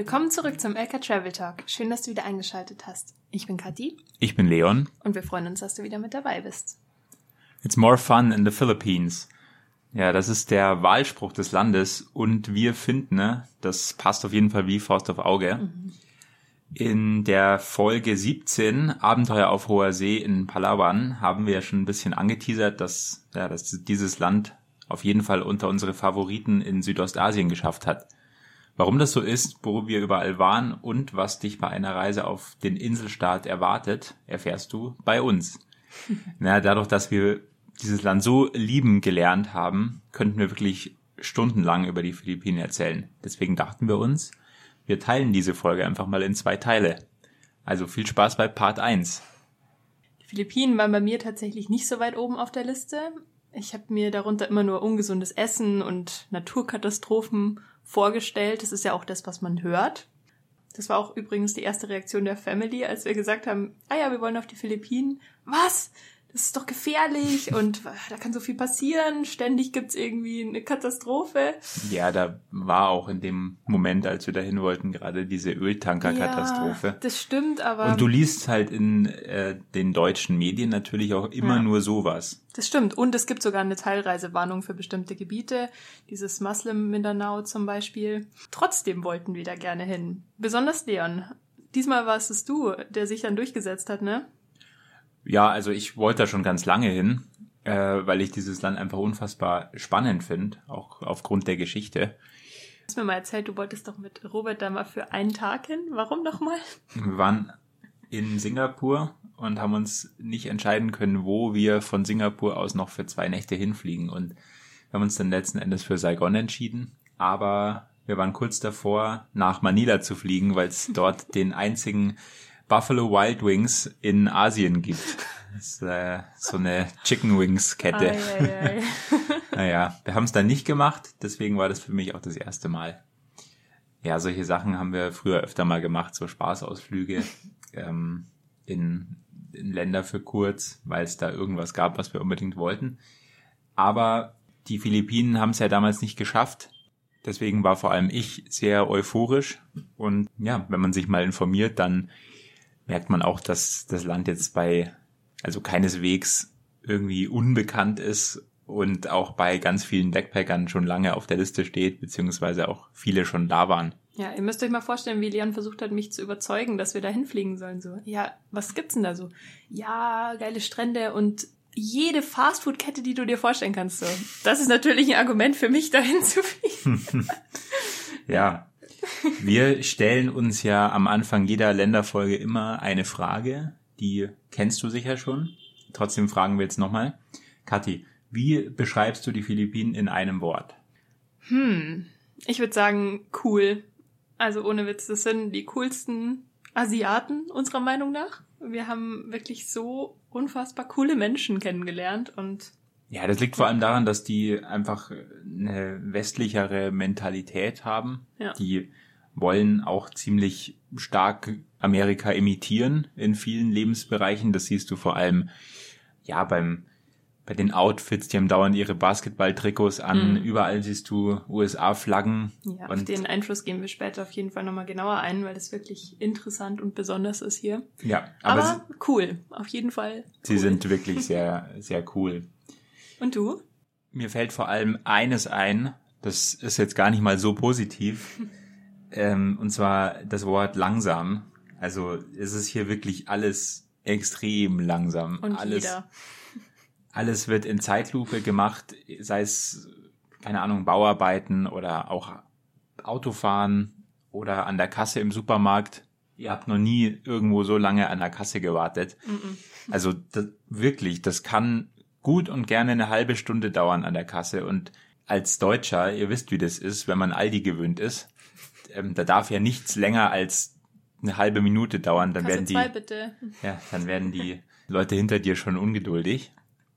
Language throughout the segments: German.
Willkommen zurück zum LK Travel Talk. Schön, dass du wieder eingeschaltet hast. Ich bin Kathi. Ich bin Leon. Und wir freuen uns, dass du wieder mit dabei bist. It's more fun in the Philippines. Ja, das ist der Wahlspruch des Landes und wir finden, ne, das passt auf jeden Fall wie Faust auf Auge. Mhm. In der Folge 17, Abenteuer auf hoher See in Palawan, haben wir ja schon ein bisschen angeteasert, dass, ja, dass dieses Land auf jeden Fall unter unsere Favoriten in Südostasien geschafft hat. Warum das so ist, wo wir überall waren und was dich bei einer Reise auf den Inselstaat erwartet, erfährst du bei uns. Na, dadurch, dass wir dieses Land so lieben gelernt haben, könnten wir wirklich stundenlang über die Philippinen erzählen. Deswegen dachten wir uns, wir teilen diese Folge einfach mal in zwei Teile. Also viel Spaß bei Part 1. Die Philippinen waren bei mir tatsächlich nicht so weit oben auf der Liste. Ich habe mir darunter immer nur ungesundes Essen und Naturkatastrophen vorgestellt. Das ist ja auch das, was man hört. Das war auch übrigens die erste Reaktion der Family, als wir gesagt haben, ah ja, wir wollen auf die Philippinen. Was? Das ist doch gefährlich und da kann so viel passieren, ständig gibt's irgendwie eine Katastrophe. Ja, da war auch in dem Moment, als wir dahin wollten, gerade diese Öltanker-Katastrophe. Ja, das stimmt, aber. Und du liest halt in äh, den deutschen Medien natürlich auch immer ja. nur sowas. Das stimmt. Und es gibt sogar eine Teilreisewarnung für bestimmte Gebiete, dieses Muslim Mindanao zum Beispiel. Trotzdem wollten wir da gerne hin. Besonders Leon. Diesmal warst es du, der sich dann durchgesetzt hat, ne? Ja, also ich wollte da schon ganz lange hin, äh, weil ich dieses Land einfach unfassbar spannend finde, auch aufgrund der Geschichte. Du hast mir mal erzählt, du wolltest doch mit Robert da mal für einen Tag hin. Warum nochmal? Wir waren in Singapur und haben uns nicht entscheiden können, wo wir von Singapur aus noch für zwei Nächte hinfliegen. Und wir haben uns dann letzten Endes für Saigon entschieden. Aber wir waren kurz davor, nach Manila zu fliegen, weil es dort den einzigen Buffalo Wild Wings in Asien gibt. Das ist äh, so eine Chicken Wings Kette. naja, wir haben es dann nicht gemacht, deswegen war das für mich auch das erste Mal. Ja, solche Sachen haben wir früher öfter mal gemacht, so Spaßausflüge ähm, in, in Länder für kurz, weil es da irgendwas gab, was wir unbedingt wollten. Aber die Philippinen haben es ja damals nicht geschafft. Deswegen war vor allem ich sehr euphorisch. Und ja, wenn man sich mal informiert, dann merkt man auch, dass das Land jetzt bei, also keineswegs irgendwie unbekannt ist und auch bei ganz vielen Backpackern schon lange auf der Liste steht, beziehungsweise auch viele schon da waren. Ja, ihr müsst euch mal vorstellen, wie Leon versucht hat, mich zu überzeugen, dass wir da hinfliegen sollen. So, ja, was gibt's denn da so? Ja, geile Strände und jede Fastfood-Kette, die du dir vorstellen kannst. So. Das ist natürlich ein Argument für mich, dahin zu fliegen. ja, wir stellen uns ja am Anfang jeder Länderfolge immer eine Frage, die kennst du sicher schon. Trotzdem fragen wir jetzt nochmal. Kathi, wie beschreibst du die Philippinen in einem Wort? Hm, ich würde sagen cool. Also ohne Witz, das sind die coolsten Asiaten unserer Meinung nach. Wir haben wirklich so unfassbar coole Menschen kennengelernt und ja, das liegt vor allem daran, dass die einfach eine westlichere Mentalität haben. Ja. Die wollen auch ziemlich stark Amerika imitieren in vielen Lebensbereichen. Das siehst du vor allem, ja, beim, bei den Outfits, die haben dauernd ihre Basketballtrikots an, mhm. überall siehst du USA-Flaggen. Ja, auf den Einfluss gehen wir später auf jeden Fall nochmal genauer ein, weil das wirklich interessant und besonders ist hier. Ja, aber, aber cool, auf jeden Fall. Cool. Sie sind wirklich sehr, sehr cool. Und du? Mir fällt vor allem eines ein, das ist jetzt gar nicht mal so positiv, ähm, und zwar das Wort langsam. Also es ist hier wirklich alles extrem langsam. Und alles, jeder. alles wird in Zeitlupe gemacht, sei es, keine Ahnung, Bauarbeiten oder auch Autofahren oder an der Kasse im Supermarkt. Ihr habt noch nie irgendwo so lange an der Kasse gewartet. Mm -mm. Also das, wirklich, das kann gut und gerne eine halbe Stunde dauern an der Kasse. Und als Deutscher, ihr wisst, wie das ist, wenn man Aldi gewöhnt ist, ähm, da darf ja nichts länger als eine halbe Minute dauern, dann Kasse werden die, zwei, bitte. ja, dann werden die Leute hinter dir schon ungeduldig.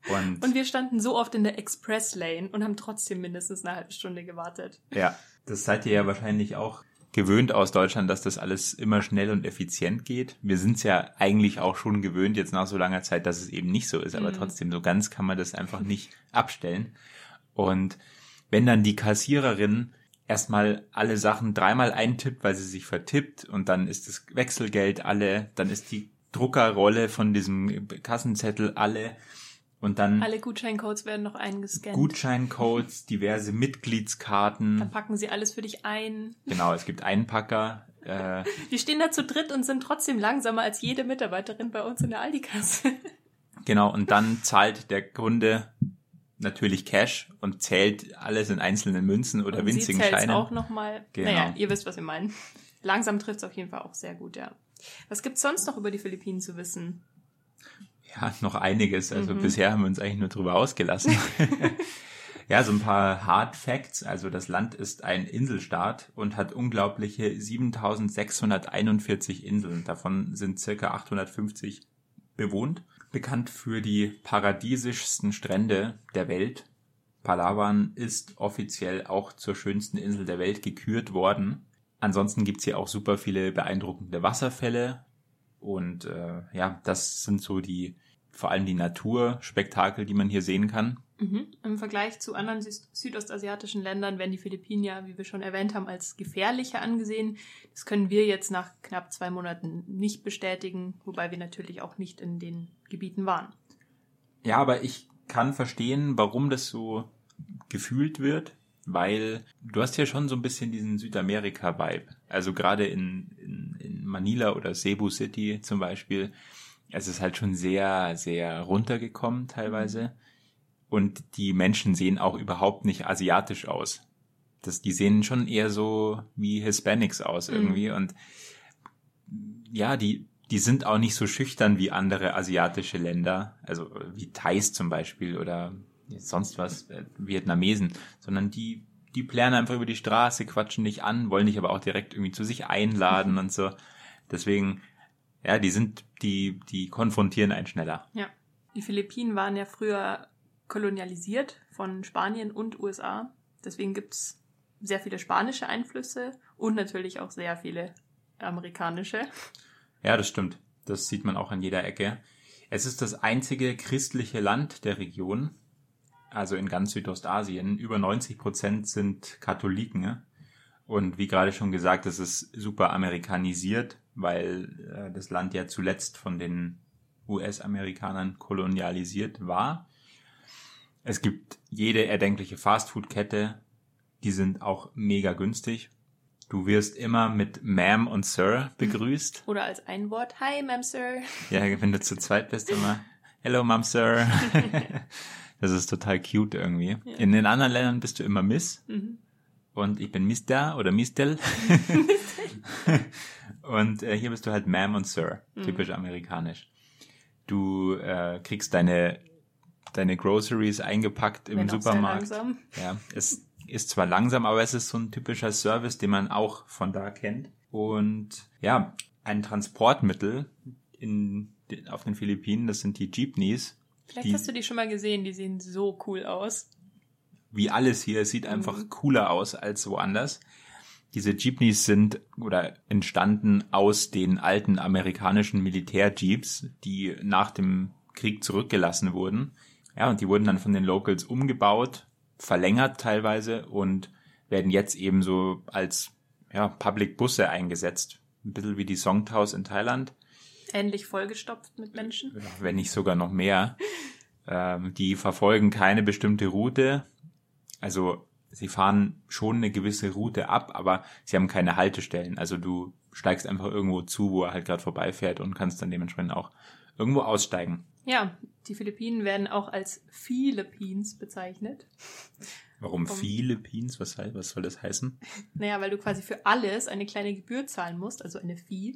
Und, und wir standen so oft in der Express Lane und haben trotzdem mindestens eine halbe Stunde gewartet. Ja, das seid ihr ja wahrscheinlich auch gewöhnt aus Deutschland, dass das alles immer schnell und effizient geht. Wir sind es ja eigentlich auch schon gewöhnt, jetzt nach so langer Zeit, dass es eben nicht so ist, aber mhm. trotzdem, so ganz kann man das einfach nicht abstellen. Und wenn dann die Kassiererin erstmal alle Sachen dreimal eintippt, weil sie sich vertippt und dann ist das Wechselgeld alle, dann ist die Druckerrolle von diesem Kassenzettel alle und dann Alle Gutscheincodes werden noch eingescannt. Gutscheincodes, diverse Mitgliedskarten. Dann packen sie alles für dich ein. Genau, es gibt Einpacker. Äh, Die stehen da zu dritt und sind trotzdem langsamer als jede Mitarbeiterin bei uns in der Aldi-Kasse. genau, und dann zahlt der Kunde natürlich Cash und zählt alles in einzelnen Münzen oder Und winzigen sie Scheinen. auch nochmal. Genau. Naja, ihr wisst, was wir meinen. Langsam trifft's auf jeden Fall auch sehr gut, ja. Was gibt's sonst noch über die Philippinen zu wissen? Ja, noch einiges. Also Mhm. bisher haben wir uns eigentlich nur drüber ausgelassen. ja, so ein paar Hard Facts. Also das Land ist ein Inselstaat und hat unglaubliche 7641 Inseln. Davon sind circa 850 bewohnt. Bekannt für die paradiesischsten Strände der Welt. Palawan ist offiziell auch zur schönsten Insel der Welt gekürt worden. Ansonsten gibt's hier auch super viele beeindruckende Wasserfälle. Und äh, ja, das sind so die, vor allem die Naturspektakel, die man hier sehen kann. Mhm. Im Vergleich zu anderen Süd südostasiatischen Ländern werden die Philippinen ja, wie wir schon erwähnt haben, als gefährlicher angesehen. Das können wir jetzt nach knapp zwei Monaten nicht bestätigen, wobei wir natürlich auch nicht in den Gebieten waren. Ja, aber ich kann verstehen, warum das so gefühlt wird, weil du hast ja schon so ein bisschen diesen Südamerika-Vibe. Also gerade in, in, in Manila oder Cebu City zum Beispiel, es ist halt schon sehr, sehr runtergekommen teilweise. Und die Menschen sehen auch überhaupt nicht asiatisch aus. Das, die sehen schon eher so wie Hispanics aus Mhm. irgendwie. Und ja, die, die sind auch nicht so schüchtern wie andere asiatische Länder, also wie Thais zum Beispiel oder sonst was, äh, Vietnamesen, sondern die, die plären einfach über die Straße, quatschen dich an, wollen dich aber auch direkt irgendwie zu sich einladen und so. Deswegen, ja, die sind, die, die konfrontieren einen schneller. Ja. Die Philippinen waren ja früher kolonialisiert von Spanien und USA. Deswegen gibt's sehr viele spanische Einflüsse und natürlich auch sehr viele amerikanische. Ja, das stimmt. Das sieht man auch an jeder Ecke. Es ist das einzige christliche Land der Region, also in ganz Südostasien. Über 90 Prozent sind Katholiken. ne? Und wie gerade schon gesagt, es ist super amerikanisiert, weil äh, das Land ja zuletzt von den US-Amerikanern kolonialisiert war. Es gibt jede erdenkliche Fastfood-Kette, die sind auch mega günstig. Du wirst immer mit Ma'am und Sir begrüßt. Oder als ein Wort, Hi, Ma'am, Sir. Ja, wenn du zu zweit bist, immer Hello, Mom, Sir. das ist total cute irgendwie. Ja. In den anderen Ländern bist du immer Miss Mhm. und ich bin Mister oder Mistel. und äh, hier bist du halt Ma'am und Sir, Mhm. typisch amerikanisch. Du äh, kriegst deine deine Groceries eingepackt im Wenn Supermarkt. langsam. Ja, es ist zwar langsam, aber es ist so ein typischer Service, den man auch von da kennt. Und ja, ein Transportmittel in, auf den Philippinen, das sind die Jeepneys. Vielleicht Die- hast du die schon mal gesehen, die sehen so cool aus. Wie alles hier, sieht einfach Mhm. cooler aus als woanders. Diese Jeepneys sind oder entstanden aus den alten amerikanischen Militärjeeps, die nach dem Krieg zurückgelassen wurden. Ja, und die wurden dann von den Locals umgebaut, verlängert teilweise und werden jetzt eben so als ja, Public Busse eingesetzt. Ein bisschen wie die Songtaus in Thailand, Ähnlich vollgestopft mit Menschen. Wenn nicht sogar noch mehr. Ähm, die verfolgen keine bestimmte Route. Also sie fahren schon eine gewisse Route ab, aber sie haben keine Haltestellen. Also du steigst einfach irgendwo zu, wo er halt gerade vorbeifährt und kannst dann dementsprechend auch irgendwo aussteigen. Ja, die Philippinen werden auch als Philippines bezeichnet. Warum? Philippines? Was, was soll das heißen? Naja, weil du quasi für alles eine kleine Gebühr zahlen musst, also eine Fee,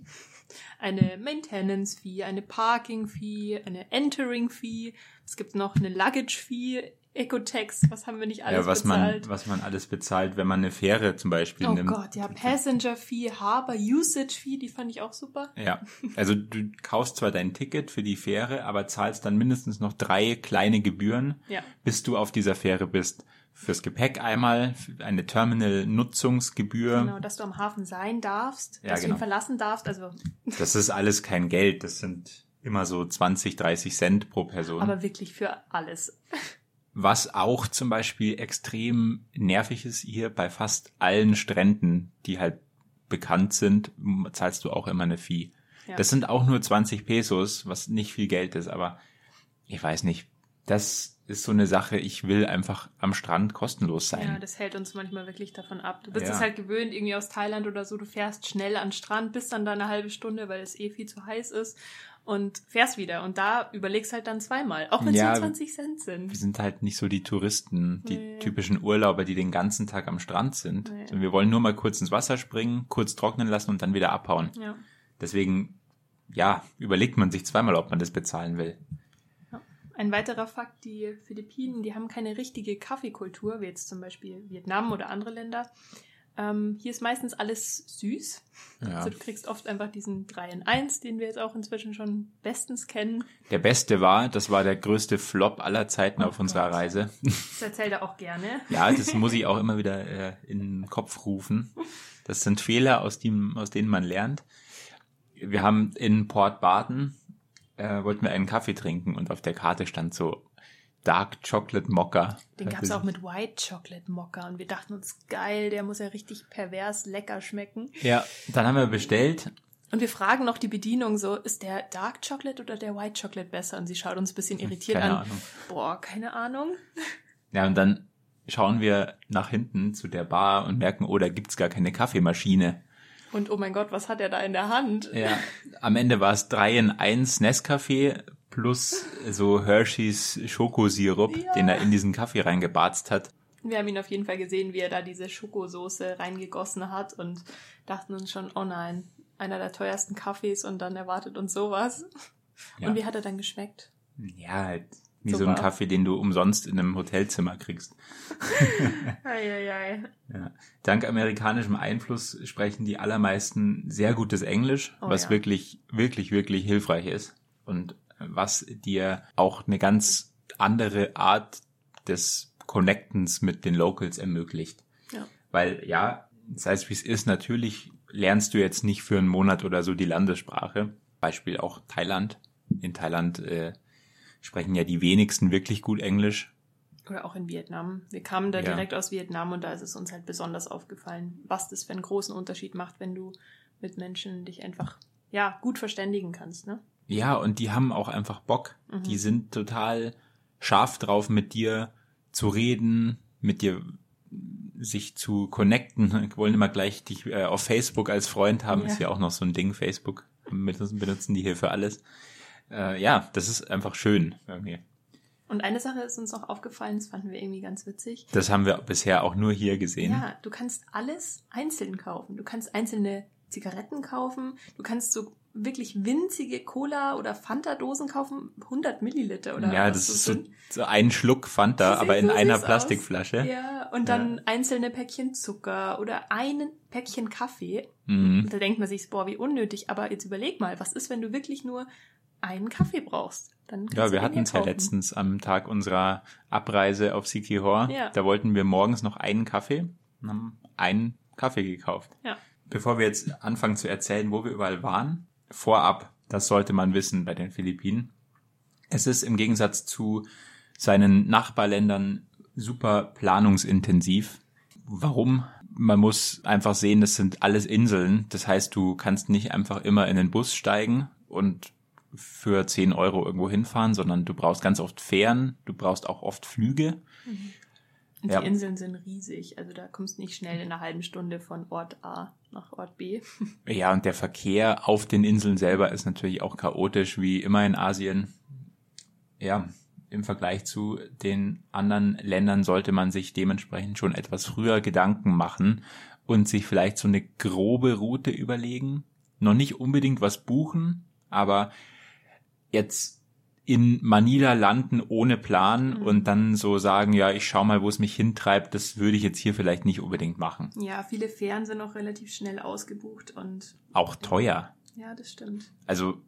eine Maintenance Fee, eine Parking Fee, eine Entering Fee. Es gibt noch eine Luggage Fee, Ecotex, was haben wir nicht alles ja, was bezahlt? man, was man alles bezahlt, wenn man eine Fähre zum Beispiel oh nimmt. Gott, ja, Passenger Fee, Harbor Usage Fee, die fand ich auch super. Ja, also du kaufst zwar dein Ticket für die Fähre, aber zahlst dann mindestens noch drei kleine Gebühren, Ja. bis du auf dieser Fähre bist. Fürs Gepäck einmal, eine Terminal-Nutzungsgebühr. Genau, dass du am Hafen sein darfst, Ja, dass du genau. ihn verlassen darfst, also Das ist alles kein Geld, das sind immer so 20, 30 Cent pro Person. aber wirklich für alles. Was auch zum Beispiel extrem nervig ist hier bei fast allen Stränden, die halt bekannt sind, zahlst du auch immer eine Fee. Ja. Das sind auch nur 20 Pesos, was nicht viel Geld ist, aber ich weiß nicht. Das ist so eine Sache, ich will einfach am Strand kostenlos sein. Ja, das hält uns manchmal wirklich davon ab. Du bist Ja. es halt gewöhnt, irgendwie aus Thailand oder so, du fährst schnell an den Strand, bist dann da eine halbe Stunde, weil es eh viel zu heiß ist und fährst wieder. Und da überlegst halt dann zweimal, auch wenn es Ja, nur 20 Cent sind. wir sind halt nicht so die Touristen, die Nee. typischen Urlauber, die den ganzen Tag am Strand sind. Nee. Sondern wir wollen nur mal kurz ins Wasser springen, kurz trocknen lassen und dann wieder abhauen. Ja. Deswegen, ja, überlegt man sich zweimal, ob man das bezahlen will. Ein weiterer Fakt, die Philippinen, die haben keine richtige Kaffeekultur, wie jetzt zum Beispiel Vietnam oder andere Länder. Ähm, hier ist meistens alles süß. Ja. Also du kriegst oft einfach diesen 3 in 1, den wir jetzt auch inzwischen schon bestens kennen. Der beste war, das war der größte Flop aller Zeiten Oh auf unserer Gott. Reise. Das erzählt er auch gerne. Ja, das muss ich auch immer wieder äh, in den Kopf rufen. Das sind Fehler, aus, dem, aus denen man lernt. Wir haben in Port Barton, äh, wollten wir einen Kaffee trinken und auf der Karte stand so Dark Chocolate Mocha. Den gab es auch mit White Chocolate Mocha und wir dachten uns, geil, der muss ja richtig pervers lecker schmecken. Ja, dann haben wir bestellt. Und wir fragen noch die Bedienung so, ist der Dark Chocolate oder der White Chocolate besser? Und sie schaut uns ein bisschen irritiert Keine an. Ahnung. Boah, keine Ahnung. Ja, und dann schauen wir nach hinten zu der Bar und merken, oh, da gibt's gar keine Kaffeemaschine. Und oh mein Gott, was hat er da in der Hand? Ja, am Ende war es 3 in 1 Nescafé plus so Hershey's Schokosirup, Ja. den er in diesen Kaffee reingebarzt hat. Wir haben ihn auf jeden Fall gesehen, wie er da diese Schokosoße reingegossen hat und dachten uns schon, oh nein, einer der teuersten Kaffees und dann erwartet uns sowas. Ja. Und wie hat er dann geschmeckt? Ja, halt wie so Super. ein Kaffee, den du umsonst in einem Hotelzimmer kriegst. Eieiei. Ja. Dank amerikanischem Einfluss sprechen die allermeisten sehr gutes Englisch, Oh was ja. wirklich, wirklich, wirklich hilfreich ist. Und was dir auch eine ganz andere Art des Connectens mit den Locals ermöglicht. Ja. Weil ja, sei es wie es ist, natürlich lernst du jetzt nicht für einen Monat oder so die Landessprache. Beispiel auch Thailand. In Thailand äh, sprechen ja die wenigsten wirklich gut Englisch. Oder auch in Vietnam. Wir kamen da Ja. direkt aus Vietnam und da ist es uns halt besonders aufgefallen, was das für einen großen Unterschied macht, wenn du mit Menschen dich einfach, ja, gut verständigen kannst, ne? Ja, und die haben auch einfach Bock. Mhm. Die sind total scharf drauf, mit dir zu reden, mit dir sich zu connecten. wollen immer gleich dich äh, auf Facebook als Freund haben. Ja. Ist ja auch noch so ein Ding. Facebook benutzen, benutzen die hier für alles. Äh, ja, das ist einfach schön irgendwie. Und eine Sache ist uns auch aufgefallen, das fanden wir irgendwie ganz witzig. Das haben wir bisher auch nur hier gesehen. Ja, du kannst alles einzeln kaufen. Du kannst einzelne Zigaretten kaufen. Du kannst so wirklich winzige Cola- oder Fanta-Dosen kaufen. 100 Milliliter oder ja, das ist so, so ein Schluck Fanta, aber in einer süß aus. Plastikflasche. Ja, und dann einzelne Päckchen Zucker oder ein Päckchen Kaffee. Mhm. Und da denkt man sich, boah, wie unnötig. Aber jetzt überleg mal, was ist, wenn du wirklich nur einen Kaffee brauchst? Dann Ja, wir hatten es ja letztens am Tag unserer Abreise auf Sikihor. Ja. Da wollten wir morgens noch einen Kaffee und haben einen Kaffee gekauft. Ja. Bevor wir jetzt anfangen zu erzählen, wo wir überall waren, vorab, das sollte man wissen bei den Philippinen. Es ist im Gegensatz zu seinen Nachbarländern super planungsintensiv. Warum? Man muss einfach sehen, das sind alles Inseln. Das heißt, du kannst nicht einfach immer in den Bus steigen und für 10 Euro irgendwo hinfahren, sondern du brauchst ganz oft Fähren, du brauchst auch oft Flüge. Und Ja. die Inseln sind riesig. Also da kommst du nicht schnell in einer halben Stunde von Ort A nach Ort B. Ja, und der Verkehr auf den Inseln selber ist natürlich auch chaotisch, wie immer in Asien. Ja, im Vergleich zu den anderen Ländern sollte man sich dementsprechend schon etwas früher Gedanken machen und sich vielleicht so eine grobe Route überlegen. Noch nicht unbedingt was buchen, aber jetzt in Manila landen ohne Plan Mhm. und dann so sagen, ja, ich schau mal, wo es mich hintreibt, das würde ich jetzt hier vielleicht nicht unbedingt machen. Ja, viele Fähren sind auch relativ schnell ausgebucht und Auch teuer. ja, das stimmt. also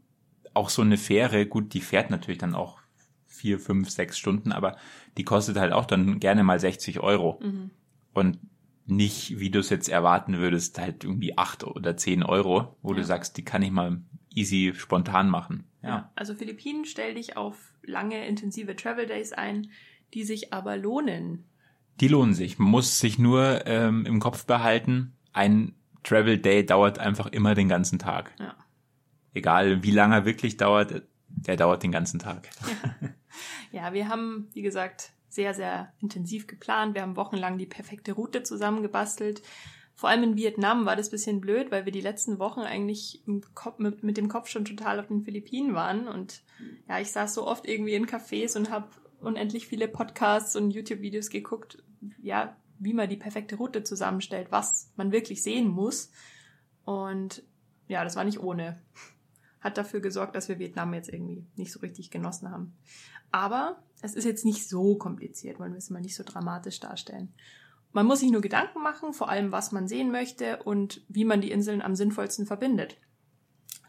auch so eine Fähre, gut, die fährt natürlich dann auch vier, fünf, sechs Stunden, aber die kostet halt auch dann gerne mal 60 Euro. Mhm. Und nicht, wie du es jetzt erwarten würdest, halt irgendwie acht oder zehn Euro, wo du Ja. sagst, die kann ich mal easy spontan machen. Ja. Also Philippinen stell dich auf lange, intensive Travel Days ein. die sich aber lohnen. Die lohnen sich. Man muss sich nur ähm, im Kopf behalten, ein Travel Day dauert einfach immer den ganzen Tag. Ja. Egal wie lange er wirklich dauert, der dauert den ganzen Tag. Ja. ja, wir haben, wie gesagt, sehr, sehr intensiv geplant. Wir haben wochenlang die perfekte Route zusammengebastelt. Vor allem in Vietnam war das bisschen blöd, weil wir die letzten Wochen eigentlich Kopf, mit, mit, dem Kopf schon total auf den Philippinen waren. Und ja, ich saß so oft irgendwie in Cafés und habe unendlich viele Podcasts und YouTube-Videos geguckt, ja, wie man die perfekte Route zusammenstellt, was man wirklich sehen muss. Und ja, das war nicht ohne. Hat dafür gesorgt, dass wir Vietnam jetzt irgendwie nicht so richtig genossen haben. Aber es ist jetzt nicht so kompliziert, wollen wir es mal nicht so dramatisch darstellen. Man muss sich nur Gedanken machen, vor allem was man sehen möchte und wie man die Inseln am sinnvollsten verbindet.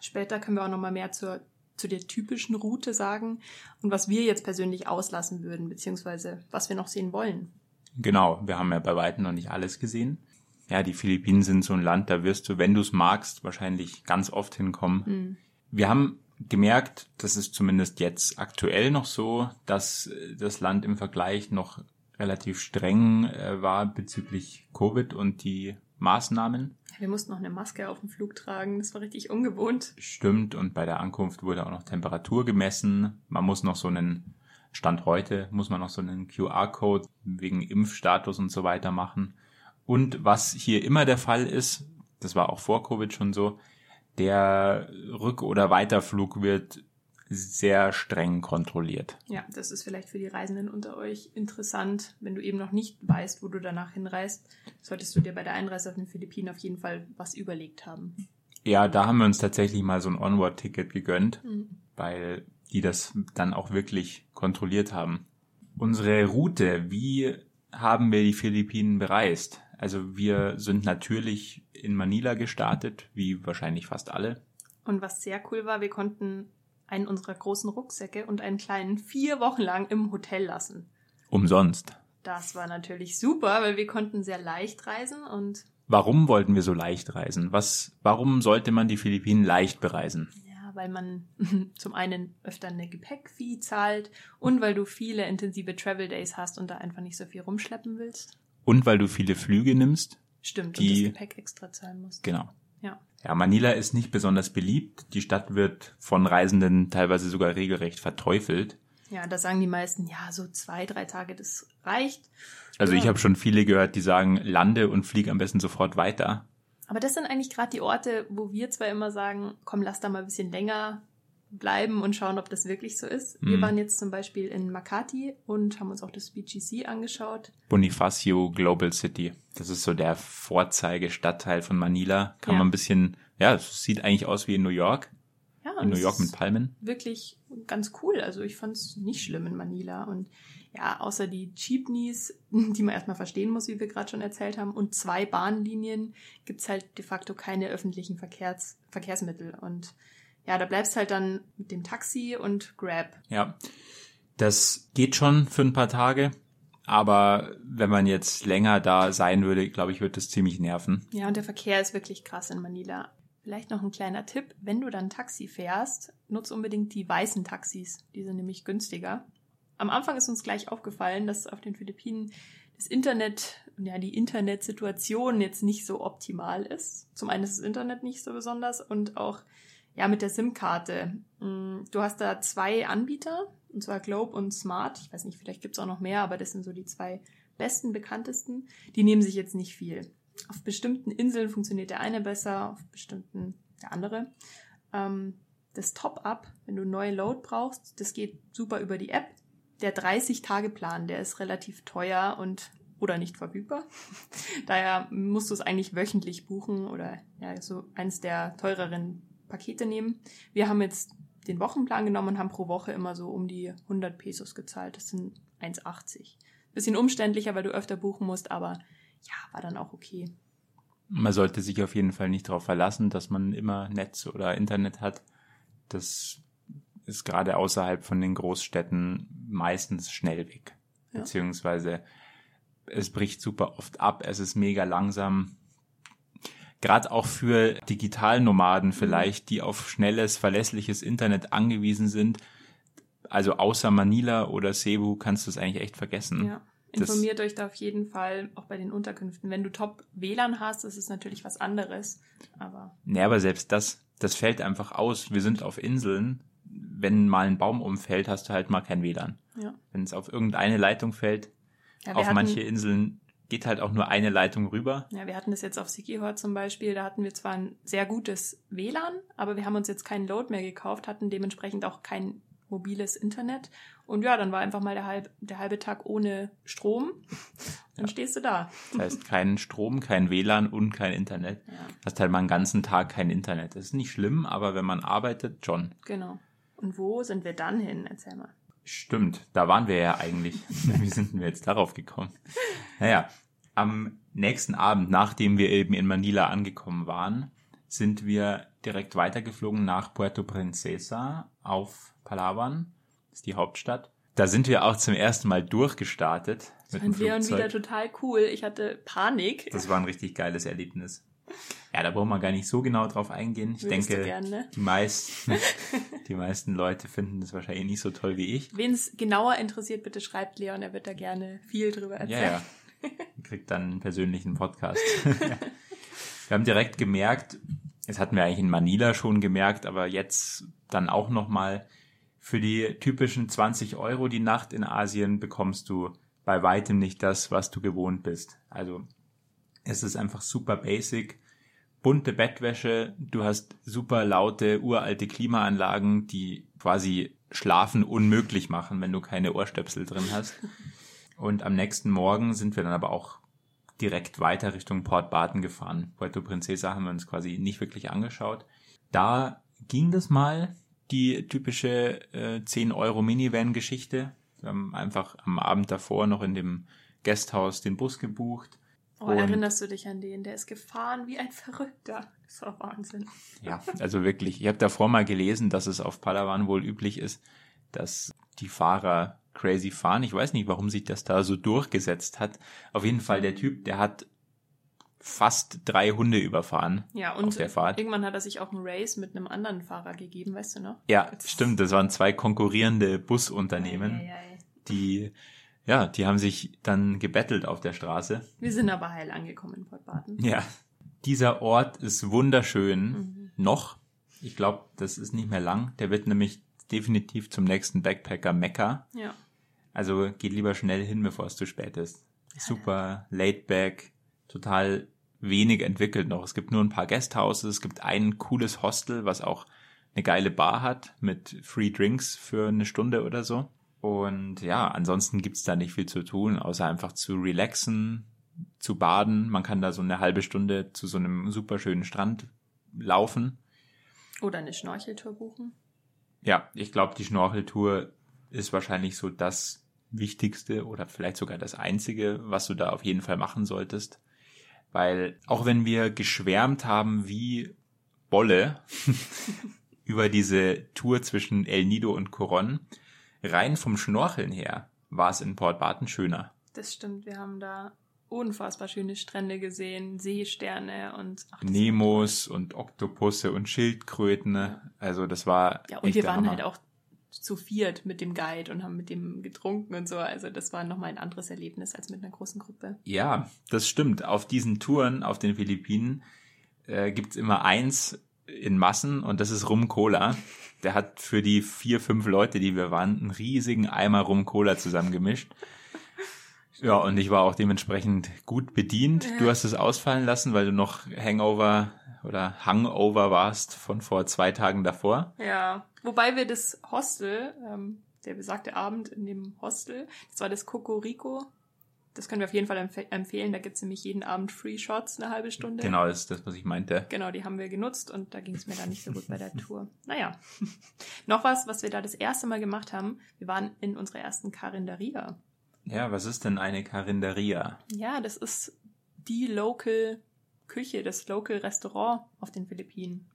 Später können wir auch noch mal mehr zur, zu der typischen Route sagen und was wir jetzt persönlich auslassen würden, beziehungsweise was wir noch sehen wollen. Genau, wir haben ja bei weitem noch nicht alles gesehen. Ja, die Philippinen sind so ein Land, da wirst du, wenn du es magst, wahrscheinlich ganz oft hinkommen. Mhm. Wir haben gemerkt, das ist zumindest jetzt aktuell noch so, dass das Land im Vergleich noch relativ streng äh, war bezüglich Covid und die Maßnahmen. Wir mussten noch eine Maske auf dem Flug tragen, das war richtig ungewohnt. Stimmt, und bei der Ankunft wurde auch noch Temperatur gemessen. Man muss noch so einen Stand heute, muss man noch so einen QR-Code wegen Impfstatus und so weiter machen. Und was hier immer der Fall ist, das war auch vor Covid schon so, der Rück- oder Weiterflug wird sehr streng kontrolliert. Ja, das ist vielleicht für die Reisenden unter euch interessant. Wenn du eben noch nicht weißt, wo du danach hinreist, solltest du dir bei der Einreise auf den Philippinen auf jeden Fall was überlegt haben. Ja, da haben wir uns tatsächlich mal so ein Onward-Ticket gegönnt, mhm. weil die das dann auch wirklich kontrolliert haben. Unsere Route, wie haben wir die Philippinen bereist? Also wir sind natürlich in Manila gestartet, wie wahrscheinlich fast alle. Und was sehr cool war, wir konnten einen unserer großen Rucksäcke und einen kleinen vier Wochen lang im Hotel lassen. Umsonst. Das war natürlich super, weil wir konnten sehr leicht reisen und. Warum wollten wir so leicht reisen? Was, warum sollte man die Philippinen leicht bereisen? Ja, weil man zum einen öfter eine Gepäckfee zahlt und weil du viele intensive Travel Days hast und da einfach nicht so viel rumschleppen willst. Und weil du viele Flüge nimmst. Stimmt, die, und das Gepäck extra zahlen musst. Genau. Ja. Ja, Manila ist nicht besonders beliebt. Die Stadt wird von Reisenden teilweise sogar regelrecht verteufelt. Ja, da sagen die meisten, ja, so zwei, drei Tage, das reicht. Also ja. ich habe schon viele gehört, die sagen, lande und flieg am besten sofort weiter. Aber das sind eigentlich gerade die Orte, wo wir zwar immer sagen, komm, lass da mal ein bisschen länger bleiben und schauen, ob das wirklich so ist. Mhm. Wir waren jetzt zum Beispiel in Makati und haben uns auch das BGC angeschaut. Bonifacio Global City. Das ist so der Vorzeigestadtteil von Manila. Kann ja. man ein bisschen, ja, es sieht eigentlich aus wie in New York. Ja, in New York mit Palmen. Wirklich ganz cool. Also ich fand es nicht schlimm in Manila. Und ja, außer die Jeepneys, die man erstmal verstehen muss, wie wir gerade schon erzählt haben, und zwei Bahnlinien gibt's halt de facto keine öffentlichen Verkehrs Verkehrsmittel. Und ja, da bleibst halt dann mit dem Taxi und Grab. Ja, das geht schon für ein paar Tage. Aber wenn man jetzt länger da sein würde, glaube ich, wird das ziemlich nerven. Ja, und der Verkehr ist wirklich krass in Manila. Vielleicht noch ein kleiner Tipp. Wenn du dann Taxi fährst, nutz unbedingt die weißen Taxis. Die sind nämlich günstiger. Am Anfang ist uns gleich aufgefallen, dass auf den Philippinen das Internet, ja, die Internetsituation jetzt nicht so optimal ist. Zum einen ist das Internet nicht so besonders und auch ja, mit der SIM-Karte. Mm, du hast da zwei Anbieter, und zwar Globe und Smart. Ich weiß nicht, vielleicht gibt's auch noch mehr, aber das sind so die zwei besten, bekanntesten. Die nehmen sich jetzt nicht viel. Auf bestimmten Inseln funktioniert der eine besser, auf bestimmten der andere. Ähm, das Top-Up, wenn du neue Load brauchst, das geht super über die App. Der 30-Tage-Plan, der ist relativ teuer und oder nicht verfügbar. Daher musst du es eigentlich wöchentlich buchen oder ja, so eins der teureren Pakete nehmen. Wir haben jetzt den Wochenplan genommen und haben pro Woche immer so um die 100 Pesos gezahlt. Das sind 1,80. Bisschen umständlicher, weil du öfter buchen musst, aber ja, war dann auch okay. Man sollte sich auf jeden Fall nicht darauf verlassen, dass man immer Netz oder Internet hat. Das ist gerade außerhalb von den Großstädten meistens schnell weg. Ja. Beziehungsweise es bricht super oft ab, es ist mega langsam gerade auch für Digitalnomaden vielleicht, die auf schnelles, verlässliches Internet angewiesen sind, Also außer Manila oder Cebu kannst du es eigentlich echt vergessen. Ja. Informiert das, euch da auf jeden Fall auch bei den Unterkünften. Wenn du top WLAN hast, ist es natürlich was anderes. Aber. Nee, aber selbst das, das fällt einfach aus. Wir sind auf Inseln. Wenn mal ein Baum umfällt, hast du halt mal kein WLAN. Ja. Wenn es auf irgendeine Leitung fällt, ja, auf hatten, manche Inseln geht halt auch nur eine Leitung rüber. Ja, wir hatten das jetzt auf Sikihor zum Beispiel. Da hatten wir zwar ein sehr gutes WLAN, aber wir haben uns jetzt keinen Load mehr gekauft, hatten dementsprechend auch kein mobiles Internet. Und ja, dann war einfach mal der, halb, der halbe Tag ohne Strom. Dann ja. stehst du da. Das heißt, keinen Strom, kein WLAN und kein Internet. Ja. Hast halt mal einen ganzen Tag kein Internet. Das ist nicht schlimm, aber wenn man arbeitet, schon. Genau. Und wo sind wir dann hin? Erzähl mal. Stimmt, da waren wir ja eigentlich. Wie sind wir jetzt darauf gekommen? Naja, am nächsten Abend, nachdem wir eben in Manila angekommen waren, sind wir direkt weitergeflogen nach Puerto Princesa auf Palawan, das ist die Hauptstadt. Da sind wir auch zum ersten Mal durchgestartet. Mit dem Leon wieder total cool. Ich hatte Panik. Das war ein richtig geiles Erlebnis. Ja, da brauchen wir gar nicht so genau drauf eingehen. Ich Würdest denke, gern, ne? die, meisten, die meisten Leute finden das wahrscheinlich nicht so toll wie ich. Wen es genauer interessiert, bitte schreibt Leon, er wird da gerne viel drüber erzählen. Ja, ja. Kriegt dann einen persönlichen Podcast. wir haben direkt gemerkt, das hatten wir eigentlich in Manila schon gemerkt, aber jetzt dann auch nochmal, für die typischen 20 Euro die Nacht in Asien bekommst du bei weitem nicht das, was du gewohnt bist. Also es ist einfach super basic. Bunte Bettwäsche, du hast super laute, uralte Klimaanlagen, die quasi Schlafen unmöglich machen, wenn du keine Ohrstöpsel drin hast. Und am nächsten Morgen sind wir dann aber auch direkt weiter Richtung Port Barton gefahren. Puerto Princesa haben wir uns quasi nicht wirklich angeschaut. Da ging das mal, die typische äh, 10 Euro Minivan-Geschichte. Wir haben einfach am Abend davor noch in dem Gasthaus den Bus gebucht. Oh, erinnerst du dich an den? Der ist gefahren wie ein Verrückter. Das war Wahnsinn. Ja, also wirklich. Ich habe davor mal gelesen, dass es auf Palawan wohl üblich ist, dass die Fahrer crazy fahren. Ich weiß nicht, warum sich das da so durchgesetzt hat. Auf jeden Fall der Typ, der hat fast drei Hunde überfahren. Ja, und auf der Fahrt. irgendwann hat er sich auch ein Race mit einem anderen Fahrer gegeben, weißt du noch? Ja, stimmt. Das waren zwei konkurrierende Busunternehmen, ei, ei, ei. die, ja, die haben sich dann gebettelt auf der Straße. Wir sind aber heil angekommen in Port Barton. Ja. Dieser Ort ist wunderschön. Mhm. Noch. Ich glaube, das ist nicht mehr lang. Der wird nämlich definitiv zum nächsten Backpacker Mecca. Ja. Also geht lieber schnell hin, bevor es zu spät ist. Super laid back, total wenig entwickelt noch. Es gibt nur ein paar Guesthouses, es gibt ein cooles Hostel, was auch eine geile Bar hat mit Free Drinks für eine Stunde oder so. Und ja, ansonsten gibt's da nicht viel zu tun, außer einfach zu relaxen, zu baden. Man kann da so eine halbe Stunde zu so einem super schönen Strand laufen. Oder eine Schnorcheltour buchen. Ja, ich glaube, die Schnorcheltour ist wahrscheinlich so das Wichtigste oder vielleicht sogar das Einzige, was du da auf jeden Fall machen solltest. Weil auch wenn wir geschwärmt haben wie Bolle über diese Tour zwischen El Nido und Coron, rein vom Schnorcheln her war es in Port Barton schöner. Das stimmt, wir haben da unfassbar schöne Strände gesehen, Seesterne und ach, Nemos und Oktopusse und Schildkröten. Also das war ja und wir waren Hammer. halt auch zu viert mit dem Guide und haben mit dem getrunken und so. Also das war nochmal ein anderes Erlebnis als mit einer großen Gruppe. Ja, das stimmt. Auf diesen Touren auf den Philippinen äh, gibt's immer eins in Massen und das ist Rum Cola. Der hat für die vier, fünf Leute, die wir waren, einen riesigen Eimer Rum Cola zusammengemischt. Ja, und ich war auch dementsprechend gut bedient. Ja. Du hast es ausfallen lassen, weil du noch Hangover oder Hangover warst von vor zwei Tagen davor. Ja, wobei wir das Hostel, ähm, der besagte Abend in dem Hostel, das war das Cocorico. Das können wir auf jeden Fall empf empfehlen. Da gibt's nämlich jeden Abend Free Shots, eine halbe Stunde. Genau, das ist das, was ich meinte. Genau, die haben wir genutzt und da ging's mir dann nicht so gut bei der Tour. Naja, noch was, was wir da das erste Mal gemacht haben. Wir waren in unserer ersten Karinderia. Ja, was ist denn eine Karinderia? Ja, das ist die Local Küche, das Local Restaurant auf den Philippinen.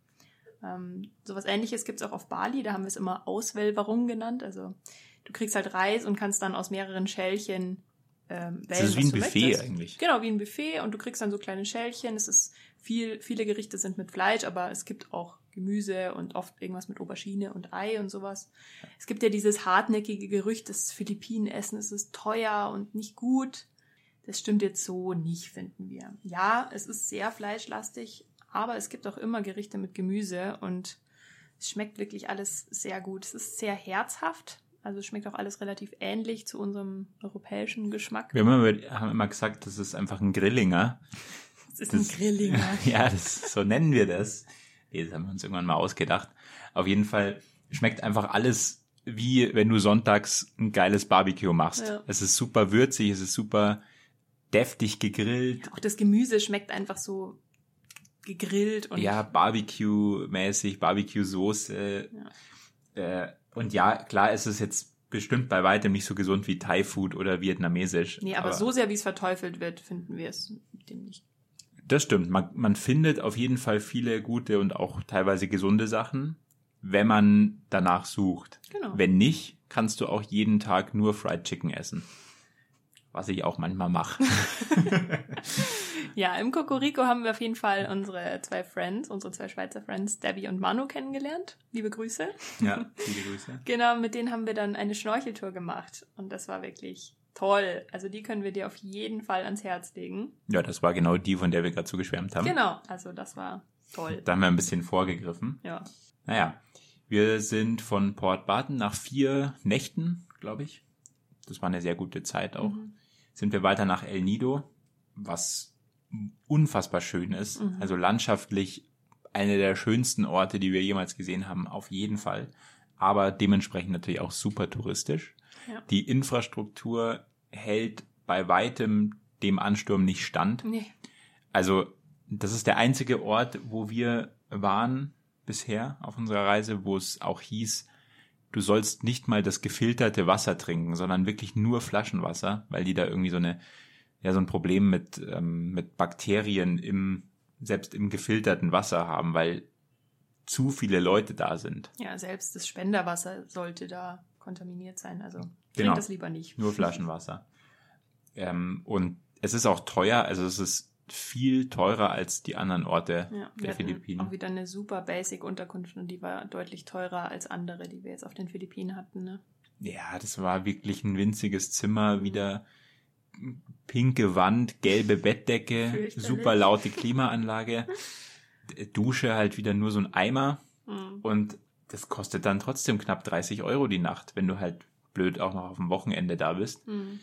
Ähm, sowas ähnliches gibt's auch auf Bali, da haben wir es immer Auswälverung genannt. Also du kriegst halt Reis und kannst dann aus mehreren Schälchen ähm, wählen. Das ist wie ein Buffet möchtest. eigentlich. Genau, wie ein Buffet und du kriegst dann so kleine Schälchen. Es ist viel, viele Gerichte sind mit Fleisch, aber es gibt auch Gemüse und oft irgendwas mit Aubergine und Ei und sowas. Es gibt ja dieses hartnäckige Gerücht, das Philippinenessen es ist teuer und nicht gut. Das stimmt jetzt so nicht, finden wir. Ja, es ist sehr fleischlastig, aber es gibt auch immer Gerichte mit Gemüse und es schmeckt wirklich alles sehr gut. Es ist sehr herzhaft, also es schmeckt auch alles relativ ähnlich zu unserem europäischen Geschmack. Wir haben immer, haben immer gesagt, das ist einfach ein Grillinger. Es ist ein Grillinger. ja, das, so nennen wir das. Nee, das haben wir uns irgendwann mal ausgedacht. Auf jeden Fall schmeckt einfach alles wie wenn du sonntags ein geiles Barbecue machst. Ja. Es ist super würzig, es ist super deftig gegrillt. Auch das Gemüse schmeckt einfach so gegrillt und Ja, Barbecue-mäßig, Barbecue-Soße. Äh, und ja, klar, es ist jetzt bestimmt bei weitem nicht so gesund wie Thai-Food oder vietnamesisch. Nee, aber, so sehr, wie es verteufelt wird, finden wir es dem nicht. Das stimmt. Man, man findet auf jeden Fall viele gute und auch teilweise gesunde Sachen, wenn man danach sucht. Genau. Wenn nicht, kannst du auch jeden Tag nur Fried Chicken essen. Was ich auch manchmal mache. Ja, im Cocorico haben wir auf jeden Fall unsere zwei Friends, unsere zwei Schweizer Friends, Debbie und Manu, kennengelernt. Liebe Grüße. ja, viele Grüße. Genau, mit denen haben wir dann eine Schnorcheltour gemacht. Und das war wirklich toll. Also die können wir dir auf jeden Fall ans Herz legen. Ja, das war genau die, von der wir gerade so geschwärmt haben. Genau, also das war toll. Da haben wir ein bisschen vorgegriffen. Ja. Naja, wir sind von Port Barton nach vier Nächten, glaube ich. Das war eine sehr gute Zeit auch. Mhm. Sind wir weiter nach El Nido, was unfassbar schön ist. Mhm. Also landschaftlich eine der schönsten Orte, die wir jemals gesehen haben, auf jeden Fall. Aber dementsprechend natürlich auch super touristisch. Ja. Die Infrastruktur hält bei weitem dem Ansturm nicht stand. Nee. Also, das ist der einzige Ort, wo wir waren bisher auf unserer Reise, wo es auch hieß, du sollst nicht mal das gefilterte Wasser trinken, sondern wirklich nur Flaschenwasser, weil die da irgendwie so eine, ja, so ein Problem mit, ähm, mit Bakterien im, selbst im gefilterten Wasser haben, weil zu viele Leute da sind. Ja, selbst das Spenderwasser sollte da kontaminiert sein. Also trink Genau. das lieber nicht. Nur Flaschenwasser. ähm, und es ist auch teuer, also es ist viel teurer als die anderen Orte Ja, der Philippinen. auch wieder eine super Basic-Unterkunft und die war deutlich teurer als andere, die wir jetzt auf den Philippinen hatten. Ne? Ja, das war wirklich ein winziges Zimmer, wieder pinke Wand, gelbe Bettdecke, super laute Klimaanlage, Dusche halt wieder nur so ein Eimer Mhm. und das kostet dann trotzdem knapp 30 Euro die Nacht, wenn du halt blöd auch noch auf dem Wochenende da bist. Mhm.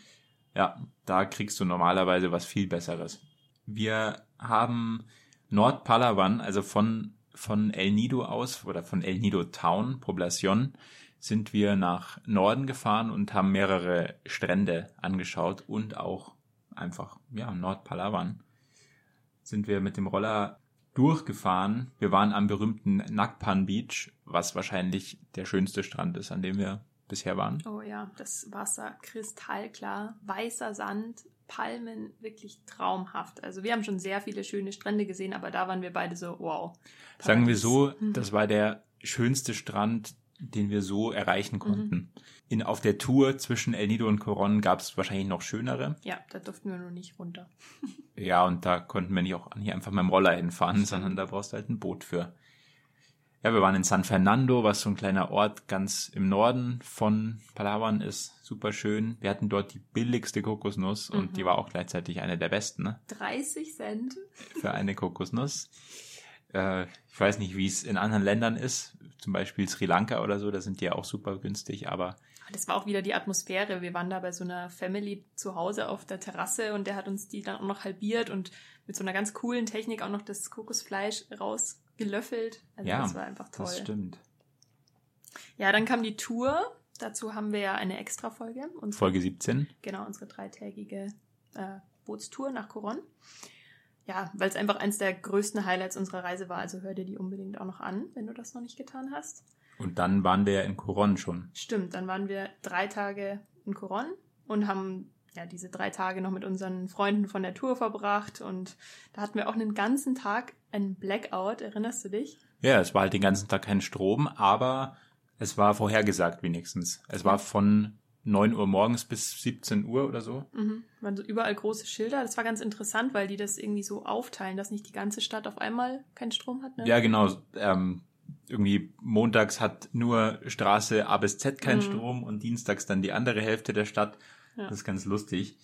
Ja, da kriegst du normalerweise was viel Besseres. Wir haben Nordpalawan, also von, von El Nido aus oder von El Nido Town, Poblacion, sind wir nach Norden gefahren und haben mehrere Strände angeschaut und auch einfach, ja, Nordpalawan sind wir mit dem Roller durchgefahren. Wir waren am berühmten Nakpan Beach, was wahrscheinlich der schönste Strand ist, an dem wir bisher waren. Oh ja, das Wasser kristallklar, weißer Sand, Palmen, wirklich traumhaft. Also wir haben schon sehr viele schöne Strände gesehen, aber da waren wir beide so, wow. Sagen wir Paradies. so, Mhm. das war der schönste Strand, den wir so Mhm. erreichen konnten. In, auf der Tour zwischen El Nido und Coron gab es wahrscheinlich noch schönere. Ja, da durften wir nur nicht runter. Ja, und da konnten wir nicht auch nicht einfach mit dem Roller hinfahren, sondern da brauchst du halt ein Boot für. Ja, wir waren in San Fernando, was so ein kleiner Ort ganz im Norden von Palawan ist. Super schön. Wir hatten dort die billigste Kokosnuss und Mhm. die war auch gleichzeitig eine der besten ne? 30 Cent? für eine Kokosnuss. Äh, ich weiß nicht, wie es in anderen Ländern ist, zum Beispiel Sri Lanka oder so, da sind die ja auch super günstig, aber Das war auch wieder die Atmosphäre. Wir waren da bei so einer Family zu Hause auf der Terrasse und der hat uns die dann auch noch halbiert und mit so einer ganz coolen Technik auch noch das Kokosfleisch rausgelöffelt. Also ja, das war einfach toll. das stimmt. Ja, dann kam die Tour. Dazu haben wir ja eine Extra-Folge. Unsere- Folge 17. Genau, unsere dreitägige äh, Bootstour nach Coron. Ja, weil es einfach eins der größten Highlights unserer Reise war. Also hör dir die unbedingt auch noch an, wenn du das noch nicht getan hast. Und dann waren wir ja in Coron schon. Stimmt, dann waren wir drei Tage in Coron und haben ja diese drei Tage noch mit unseren Freunden von der Tour verbracht und da hatten wir auch einen ganzen Tag einen Blackout, erinnerst du dich? Ja, es war halt den ganzen Tag kein Strom, aber es war vorhergesagt wenigstens. Es war von 9 Uhr morgens bis 17 Uhr oder so. Mhm. Waren so überall große Schilder. Das war ganz interessant, weil die das irgendwie so aufteilen, dass nicht die ganze Stadt auf einmal keinen Strom hat. Ne? Ja, genau. Ähm, irgendwie montags hat nur Straße A bis Z keinen Mhm. Strom und dienstags dann die andere Hälfte der Stadt. Ja. Das ist ganz lustig.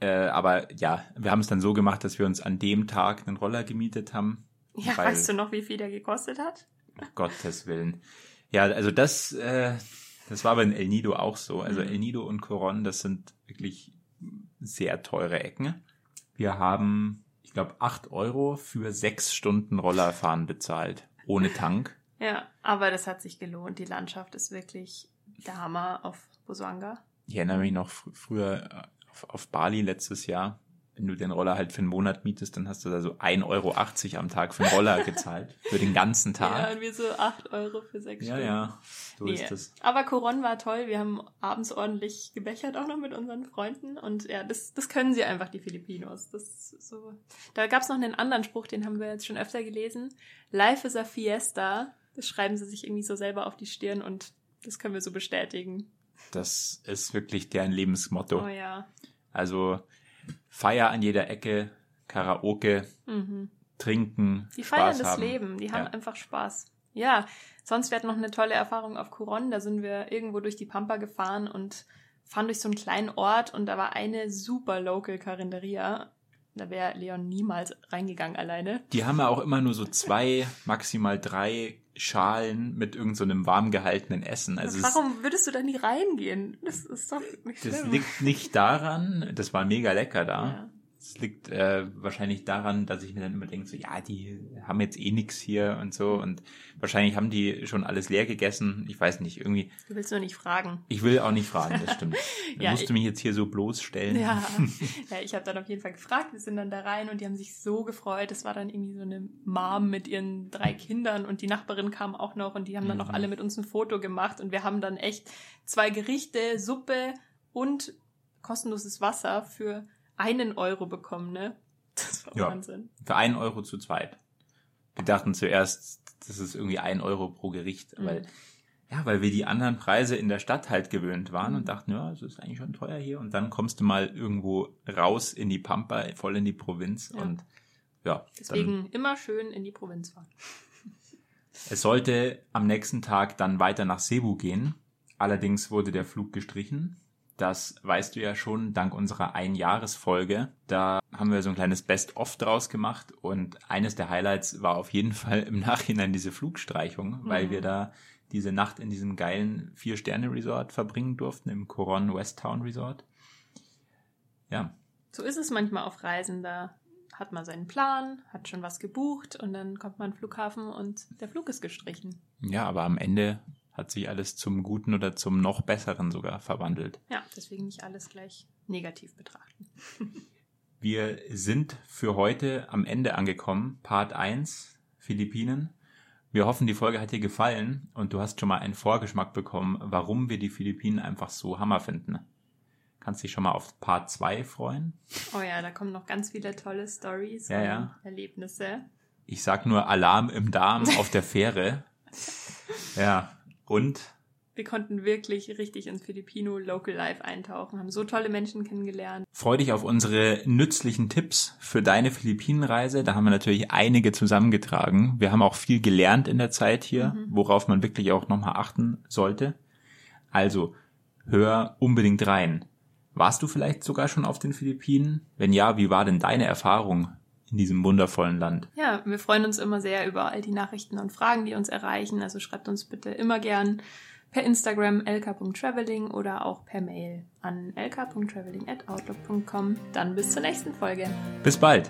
Äh, aber ja, wir haben es dann so gemacht, dass wir uns an dem Tag einen Roller gemietet haben. Ja, Weil- weißt du noch, wie viel der gekostet hat? Um Gottes Willen. Ja, also das, äh, das war bei El Nido auch so. Also Mhm. El Nido und Coron, das sind wirklich sehr teure Ecken. Wir haben, ich glaube, 8 Euro für sechs Stunden Rollerfahren bezahlt. Ohne Tank. Ja, aber das hat sich gelohnt. Die Landschaft ist wirklich der Hammer auf Boswanga. Ich erinnere mich noch fr früher auf, auf Bali letztes Jahr. Wenn du den Roller halt für einen Monat mietest, dann hast du da so 1,80 Euro am Tag für den Roller gezahlt. Für den ganzen Ja, Tag. und wir so 8 Euro für sechs Ja, Stunden. ja. So Nee. ist es. Aber Coron war toll. Wir haben abends ordentlich gebechert auch noch mit unseren Freunden. Und ja, das, das können sie einfach, die Filipinos. Das so. Da gab es noch einen anderen Spruch, den haben wir jetzt schon öfter gelesen. Life is a fiesta. Das schreiben sie sich irgendwie so selber auf die Stirn und das können wir so bestätigen. Das ist wirklich deren Lebensmotto. Oh ja. Also Feier an jeder Ecke, Karaoke, Mhm. trinken, Die feiern Spaß das haben. Leben, die haben Ja. einfach Spaß. Ja, sonst hatten noch eine tolle Erfahrung auf Coron. Da sind wir irgendwo durch die Pampa gefahren und fahren durch so einen kleinen Ort und da war eine super local Carinderia. Da wäre Leon niemals reingegangen alleine. Die haben ja auch immer nur so zwei, maximal drei Schalen mit irgendeinem so warm gehaltenen Essen. Also Warum würdest du da nie reingehen? Das ist doch nicht das schlimm. liegt nicht daran, das war mega lecker da. ja. Es liegt äh, wahrscheinlich daran, dass ich mir dann immer denke, so, ja, die haben jetzt eh nix hier und so. Und wahrscheinlich haben die schon alles leer gegessen. Ich weiß nicht, irgendwie. Du willst nur nicht fragen. Ich will auch nicht fragen, das stimmt. Ja, musst ich- du mich jetzt hier so bloßstellen. Ja, ja ich habe dann auf jeden Fall gefragt. Wir sind dann da rein und die haben sich so gefreut. Das war dann irgendwie so eine Mom mit ihren drei Kindern und die Nachbarin kam auch noch und die haben dann auch Mhm. alle mit uns ein Foto gemacht und wir haben dann echt zwei Gerichte, Suppe und kostenloses Wasser für einen Euro bekommen, ne? Das war Ja. Wahnsinn. Für einen Euro zu zweit. Wir dachten zuerst, das ist irgendwie ein Euro pro Gericht, Mhm. weil, ja, weil wir die anderen Preise in der Stadt halt gewöhnt waren Mhm. und dachten, ja, es ist eigentlich schon teuer hier. Und dann kommst du mal irgendwo raus in die Pampa, voll in die Provinz Ja. und ja, Deswegen immer schön in die Provinz fahren. es sollte am nächsten Tag dann weiter nach Cebu gehen. Allerdings wurde der Flug gestrichen. Das weißt du ja schon dank unserer Einjahresfolge. Da haben wir so ein kleines Best-of draus gemacht und eines der Highlights war auf jeden Fall im Nachhinein diese Flugstreichung, weil Mhm. wir da diese Nacht in diesem geilen Vier-Sterne-Resort verbringen durften, im Coron West Town Resort. Ja, So ist es manchmal auf Reisen. Da hat man seinen Plan, hat schon was gebucht und dann kommt man am Flughafen und der Flug ist gestrichen. ja, aber am Ende hat sich alles zum Guten oder zum noch Besseren sogar verwandelt. Ja, deswegen nicht alles gleich negativ betrachten. Wir sind für heute am Ende angekommen. Part 1, Philippinen. Wir hoffen, die Folge hat dir gefallen und du hast schon mal einen Vorgeschmack bekommen, warum wir die Philippinen einfach so Hammer finden. Kannst dich schon mal auf Part 2 freuen. Oh ja, da kommen noch ganz viele tolle Stories Ja, und ja. Erlebnisse. Ich sag nur Alarm im Darm auf der Fähre. Ja, und Wir konnten wirklich richtig ins Filipino Local Life eintauchen, haben so tolle Menschen kennengelernt. freu dich auf unsere nützlichen Tipps für deine Philippinenreise. Da haben wir natürlich einige zusammengetragen. Wir haben auch viel gelernt in der Zeit hier, Mhm. worauf man wirklich auch nochmal achten sollte. Also, hör unbedingt rein. Warst du vielleicht sogar schon auf den Philippinen? Wenn ja, wie war denn deine Erfahrung in diesem wundervollen Land? Ja, wir freuen uns immer sehr über all die Nachrichten und Fragen, die uns erreichen. Also schreibt uns bitte immer gern per Instagram lk.traveling oder auch per Mail an lk.traveling@outlook.com. Dann bis zur nächsten Folge. Bis bald!